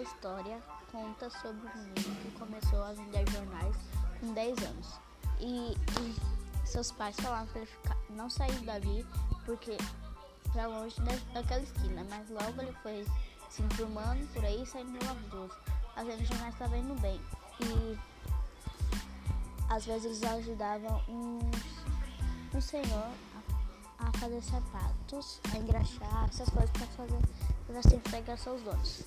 A história conta sobre um menino que começou a vender jornais com 10 anos. E, e seus pais falaram para ele ficar, não sair dali porque para longe daquela esquina, mas logo ele foi se informando por aí, saindo pelas ruas, fazendo jornais estava indo bem. E às vezes eles ajudavam um, um senhor a, a, fazer sapatos, a engraxar, essas coisas para fazer, para assim, pegar seus donos.